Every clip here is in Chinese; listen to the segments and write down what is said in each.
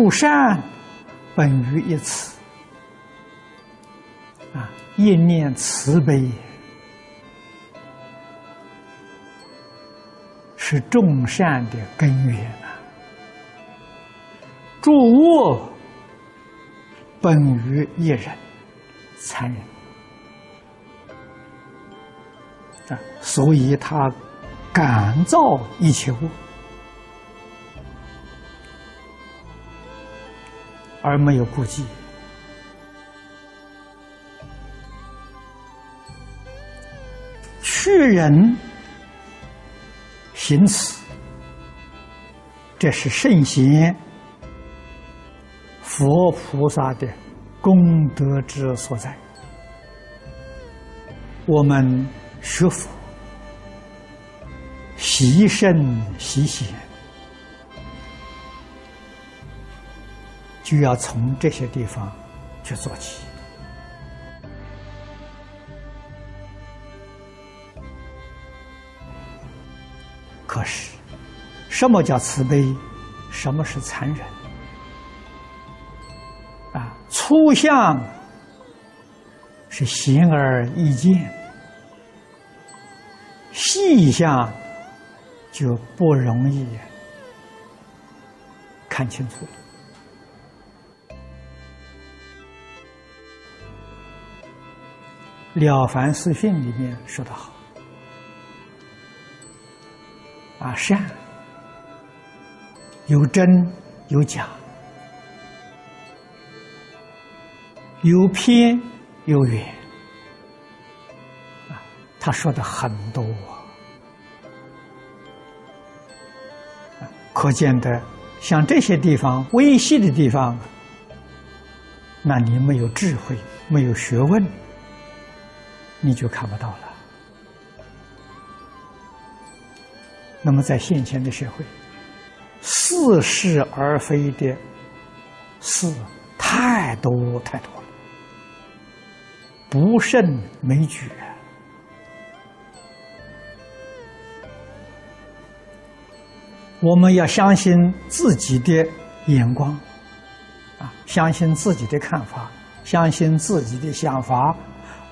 诸善本于一慈，啊，一念慈悲是众善的根源啊。诸恶本于一人，残忍啊，所以他感造一切恶。而没有顾忌，去人行此，这是圣贤佛菩萨的功德之所在。我们学佛，习圣习贤。就要从这些地方去做起。可是，什么叫慈悲？什么是残忍？啊，粗相是显而易见，细相就不容易看清楚了。《了凡四训》里面说得好：“啊，善有真有假，有偏有圆。”啊，他说的很多，可见的像这些地方微细的地方，那你没有智慧，没有学问。你就看不到了。那么，在现前的社会，似是而非的事太多太多了，不胜枚举。我们要相信自己的眼光，啊，相信自己的看法，相信自己的想法。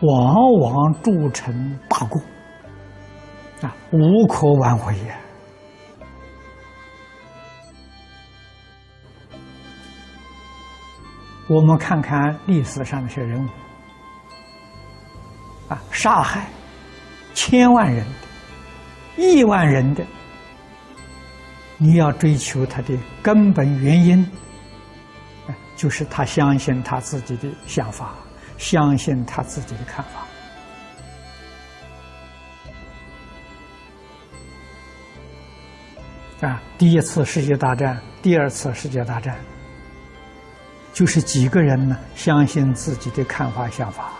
往往铸成大过，啊，无可挽回呀！我们看看历史上那些人物，啊，杀害千万人、亿万人的，你要追求他的根本原因，就是他相信他自己的想法。相信他自己的看法啊！第一次世界大战，第二次世界大战，就是几个人呢？相信自己的看法、想法，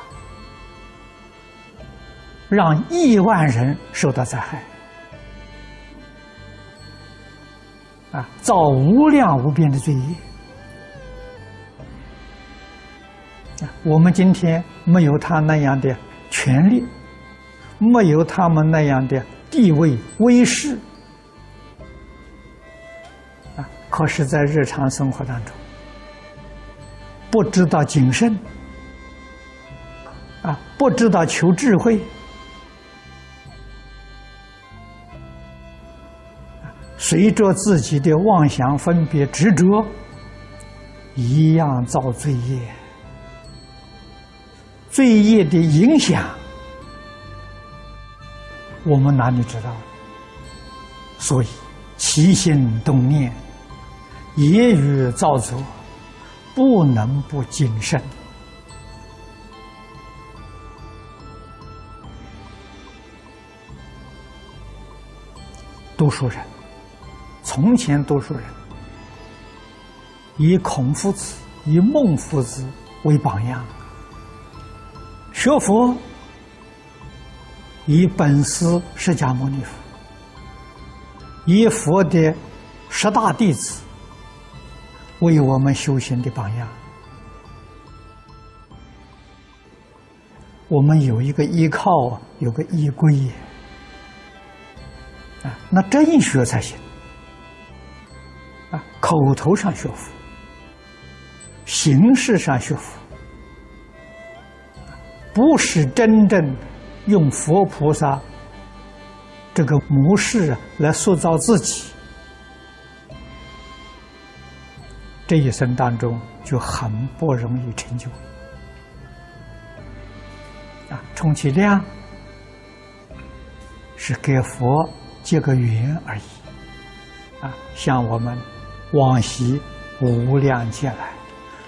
让亿万人受到灾害啊，造无量无边的罪业。我们今天没有他那样的权利，没有他们那样的地位威势，啊！可是，在日常生活当中，不知道谨慎，啊，不知道求智慧，随着自己的妄想、分别、执着，一样造罪业。罪业的影响，我们哪里知道？所以起心动念，言语造作，不能不谨慎。读书人，从前读书人以孔夫子、以孟夫子为榜样。学佛以本师释迦牟尼佛，以佛的十大弟子为我们修行的榜样。我们有一个依靠，有个依归啊，那真学才行啊！口头上学佛，形式上学佛，不是真正用佛菩萨这个模式来塑造自己，这一生当中就很不容易成就。啊，充其量是给佛结个缘而已。啊，像我们往昔无量劫来。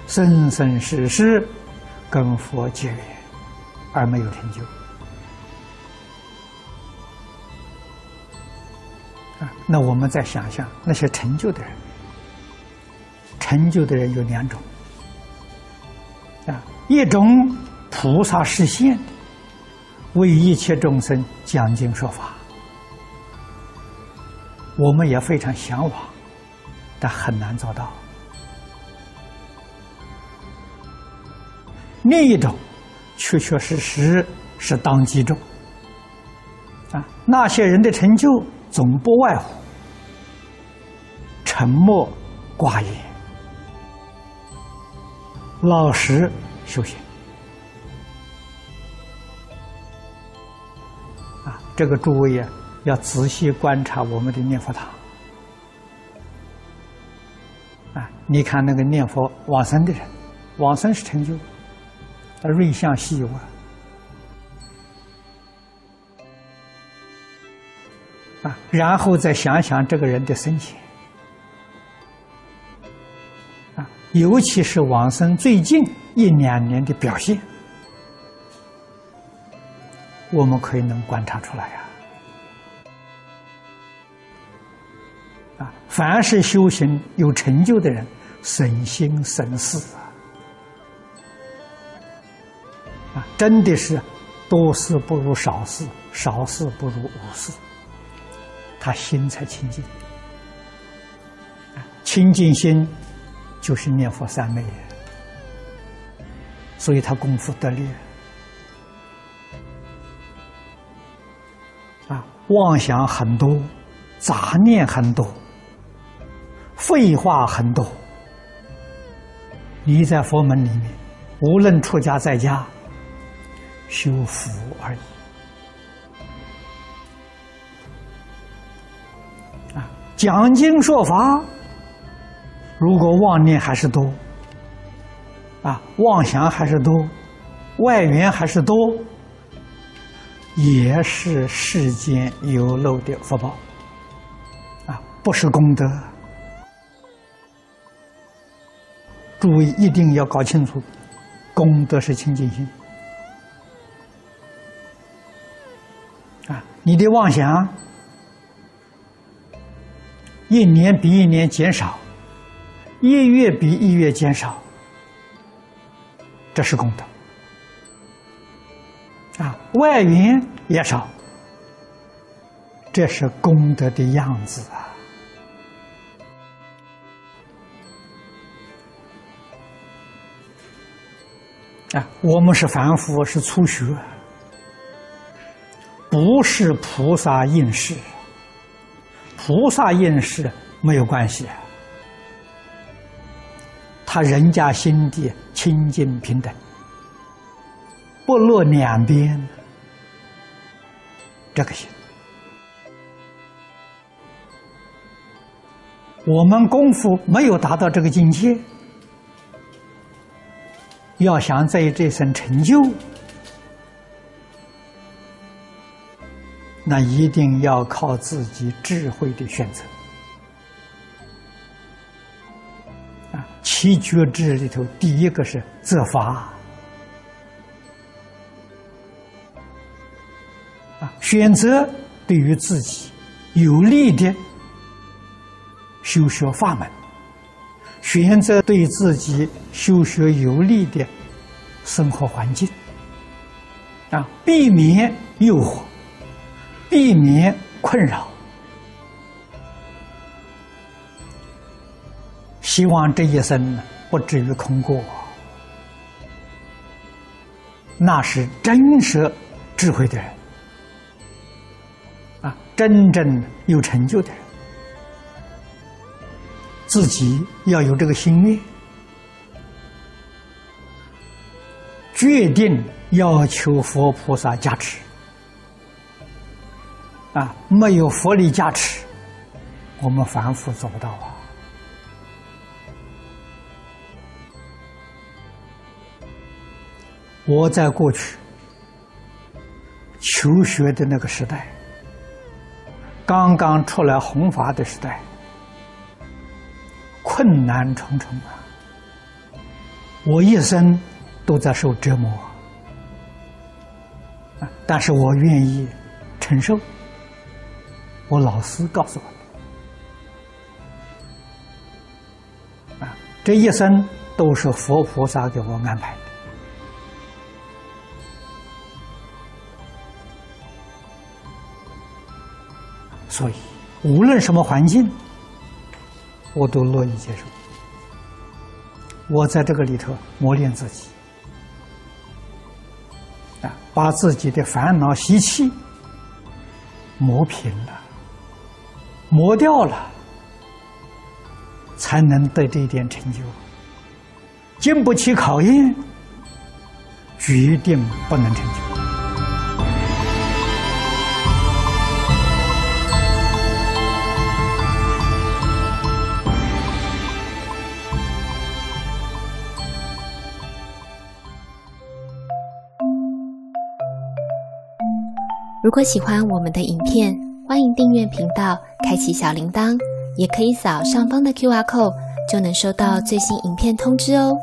生生世世跟佛结缘而没有成就啊！那我们再想想那些成就的人，成就的人有两种啊，一种菩萨实现，为一切众生讲经说法，我们也非常向往，但很难做到。另一种，确确实实是当机众啊！那些人的成就总不外乎沉默寡言、老实修行啊！这个诸位啊，要仔细观察我们的念佛堂啊！你看那个念佛往生的人，往生是成就。他瑞相稀有啊！啊，然后再想想这个人的生前啊，尤其是往生最近一两年的表现，我们可以能观察出来呀。啊，凡是修行有成就的人，省心省事。真的是多事不如少事，少事不如无事。他心才清净，清净心就是念佛三昧，所以他功夫得力。啊，妄想很多，杂念很多，废话很多。你在佛门里面，无论出家在家。修福而已啊！讲经说法，如果妄念还是多啊，妄想还是多，外缘还是多，也是世间有漏的福报啊，不是功德。诸位一定要搞清楚，功德是清净心。你的妄想一年比一年减少，一月比一月减少，这是功德啊！外缘也少，这是功德的样子啊！啊，我们是凡夫，是初学。不是菩萨应世，菩萨应世没有关系，他人家心地清净平等，不落两边，这个行。我们功夫没有达到这个境界，要想在这生成就。那一定要靠自己智慧的选择啊！七觉智里头，第一个是择法啊，选择对于自己有利的修学法门，选择对自己修学有利的生活环境啊，避免诱惑。避免困扰，希望这一生不至于空过。那是真实智慧的人啊，真正有成就的人，自己要有这个心愿决定要求佛菩萨加持啊！没有佛力加持，我们凡夫做不到啊。我在过去求学的那个时代，刚刚出来弘法的时代，困难重重啊！我一生都在受折磨啊，但是我愿意承受。我老师告诉我啊，这一生都是佛菩萨给我安排的。所以，无论什么环境，我都乐意接受。我在这个里头磨练自己，啊，把自己的烦恼习气磨平了、磨掉了，才能得这一点成就。经不起考验，决定不能成就。如果喜欢我们的影片，欢迎订阅频道，开启小铃铛，也可以扫上方的 Q R code，就能收到最新影片通知哦。